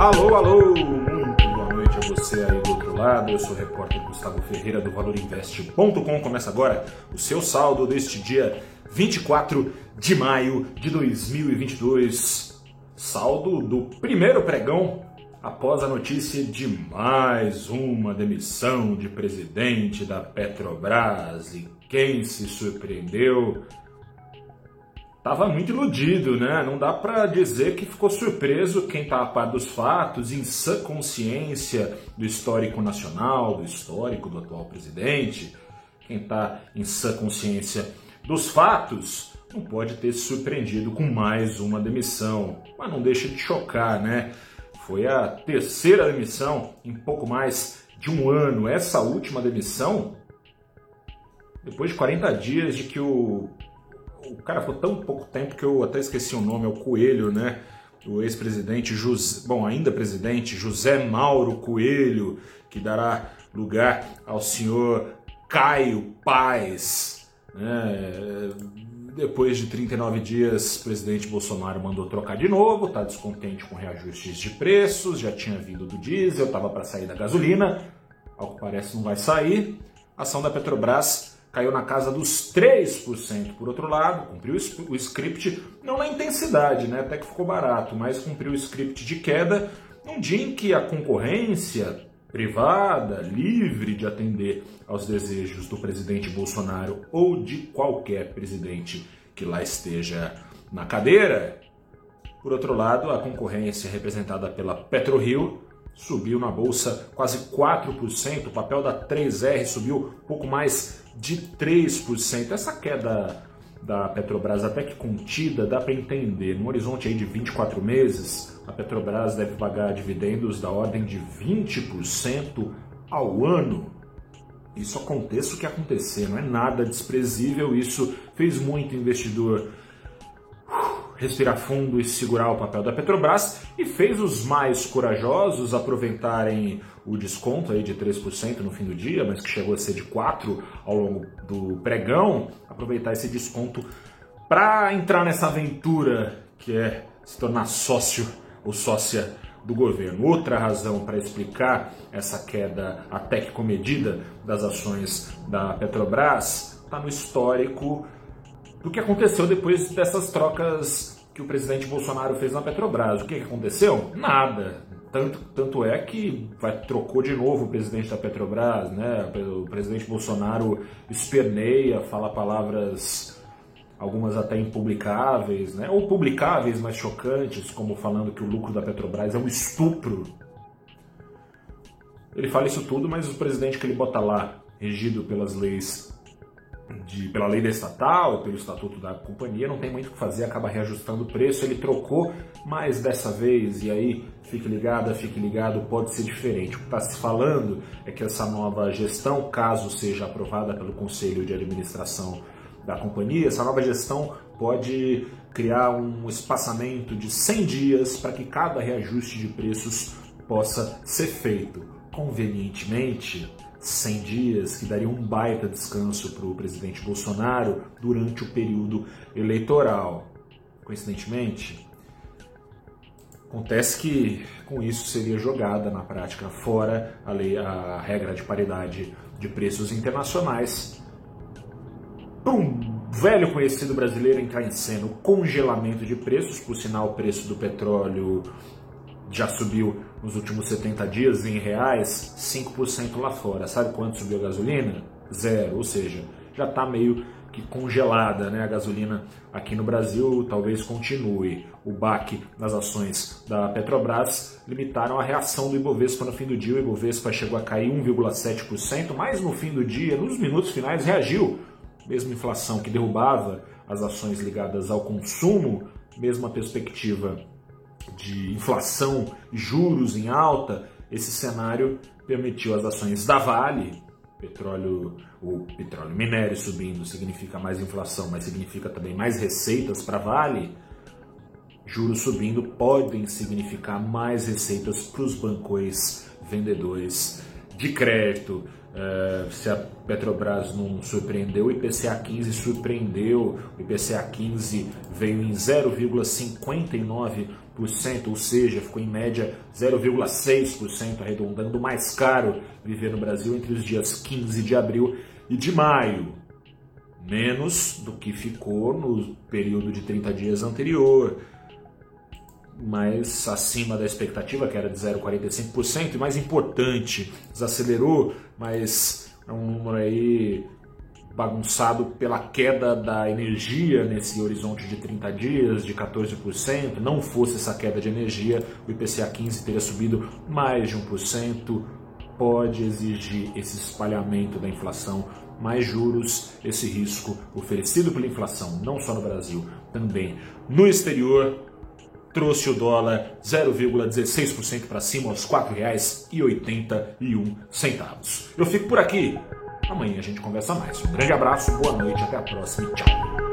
Alô, alô, muito boa noite a você aí do outro lado. Eu sou o repórter Gustavo Ferreira do ValorInvest.com. Começa agora o seu saldo deste dia 24 de maio de 2022. Saldo do primeiro pregão após a notícia de mais uma demissão de presidente da Petrobras. E quem se surpreendeu Tava muito iludido, né? Não dá para dizer que ficou surpreso quem tá a par dos fatos, em sã consciência do histórico nacional, do histórico do atual presidente. Quem tá em sã consciência dos fatos não pode ter se surpreendido com mais uma demissão. Mas não deixa de chocar, né? Foi a terceira demissão em pouco mais de um ano. Essa última demissão, depois de 40 dias de que o o cara ficou tão pouco tempo que eu até esqueci o nome, é o Coelho, né? O ex-presidente, bom, ainda presidente, José Mauro Coelho, que dará lugar ao senhor Caio Paz. Né? Depois de 39 dias, o presidente Bolsonaro mandou trocar de novo, está descontente com reajustes de preços, já tinha vindo do diesel, estava para sair da gasolina, ao que parece não vai sair. A ação da Petrobras caiu na casa dos 3%. Por outro lado, cumpriu o script, não na intensidade, né? até que ficou barato, mas cumpriu o script de queda num dia em que a concorrência privada, livre de atender aos desejos do presidente Bolsonaro ou de qualquer presidente que lá esteja na cadeira. Por outro lado, a concorrência representada pela PetroRio subiu na bolsa quase 4%, o papel da 3R subiu pouco mais de 3%. Essa queda da Petrobras até que contida, dá para entender. No horizonte aí de 24 meses, a Petrobras deve pagar dividendos da ordem de 20% ao ano. Isso aconteça o que acontecer, não é nada desprezível, isso fez muito investidor respirar fundo e segurar o papel da Petrobras e fez os mais corajosos aproveitarem o desconto aí de 3% no fim do dia, mas que chegou a ser de 4% ao longo do pregão, aproveitar esse desconto para entrar nessa aventura que é se tornar sócio ou sócia do governo. Outra razão para explicar essa queda até que comedida das ações da Petrobras está no histórico do que aconteceu depois dessas trocas que o presidente Bolsonaro fez na Petrobras. O que, aconteceu? Nada. Tanto, tanto é que vai, trocou de novo o presidente da Petrobras, né? O presidente Bolsonaro esperneia, fala palavras, algumas até impublicáveis, né? Ou publicáveis, mas chocantes, como falando que o lucro da Petrobras é um estupro. Ele fala isso tudo, mas o presidente que ele bota lá, regido pelas leis de, pela lei da estatal, pelo estatuto da companhia, não tem muito o que fazer, acaba reajustando o preço. Ele trocou, mas dessa vez, e aí fique ligado, fique ligado, pode ser diferente. O que está se falando é que essa nova gestão, caso seja aprovada pelo Conselho de Administração da companhia, essa nova gestão pode criar um espaçamento de 100 dias para que cada reajuste de preços possa ser feito. Convenientemente, 100 dias, que daria um baita descanso para o presidente Bolsonaro durante o período eleitoral. Coincidentemente, acontece que com isso seria jogada na prática fora a, lei, a regra de paridade de preços internacionais. Para um velho conhecido brasileiro entrar em cena, o congelamento de preços, por sinal, o preço do petróleo já subiu nos últimos 70 dias em reais 5% lá fora. Sabe quanto subiu a gasolina? Zero, ou seja, já está meio que congelada né? a gasolina aqui no Brasil, talvez continue. O baque nas ações da Petrobras limitaram a reação do Ibovespa no fim do dia. O Ibovespa chegou a cair 1,7%, mas no fim do dia, nos minutos finais, reagiu. Mesma inflação que derrubava as ações ligadas ao consumo, mesma perspectiva de inflação, juros em alta, esse cenário permitiu as ações da Vale, petróleo, o petróleo minério subindo significa mais inflação, mas significa também mais receitas para a Vale. Juros subindo podem significar mais receitas para os bancões vendedores de crédito. É, se a Petrobras não surpreendeu, o IPCA 15 surpreendeu. O IPCA 15 veio em 0,59%, ou seja, ficou em média 0,6%, arredondando mais caro viver no Brasil entre os dias 15 de abril e de maio. Menos do que ficou no período de 30 dias anterior mas acima da expectativa, que era de 0,45%, e mais importante, desacelerou, mas é um número aí bagunçado pela queda da energia nesse horizonte de 30 dias, de 14%. Não fosse essa queda de energia, o IPCA 15 teria subido mais de 1%. Pode exigir esse espalhamento da inflação, mais juros, esse risco oferecido pela inflação, não só no Brasil, também no exterior, trouxe o dólar 0,16% para cima aos R$ 4,81. Eu fico por aqui. Amanhã a gente conversa mais. Um grande abraço, boa noite, até a próxima e tchau.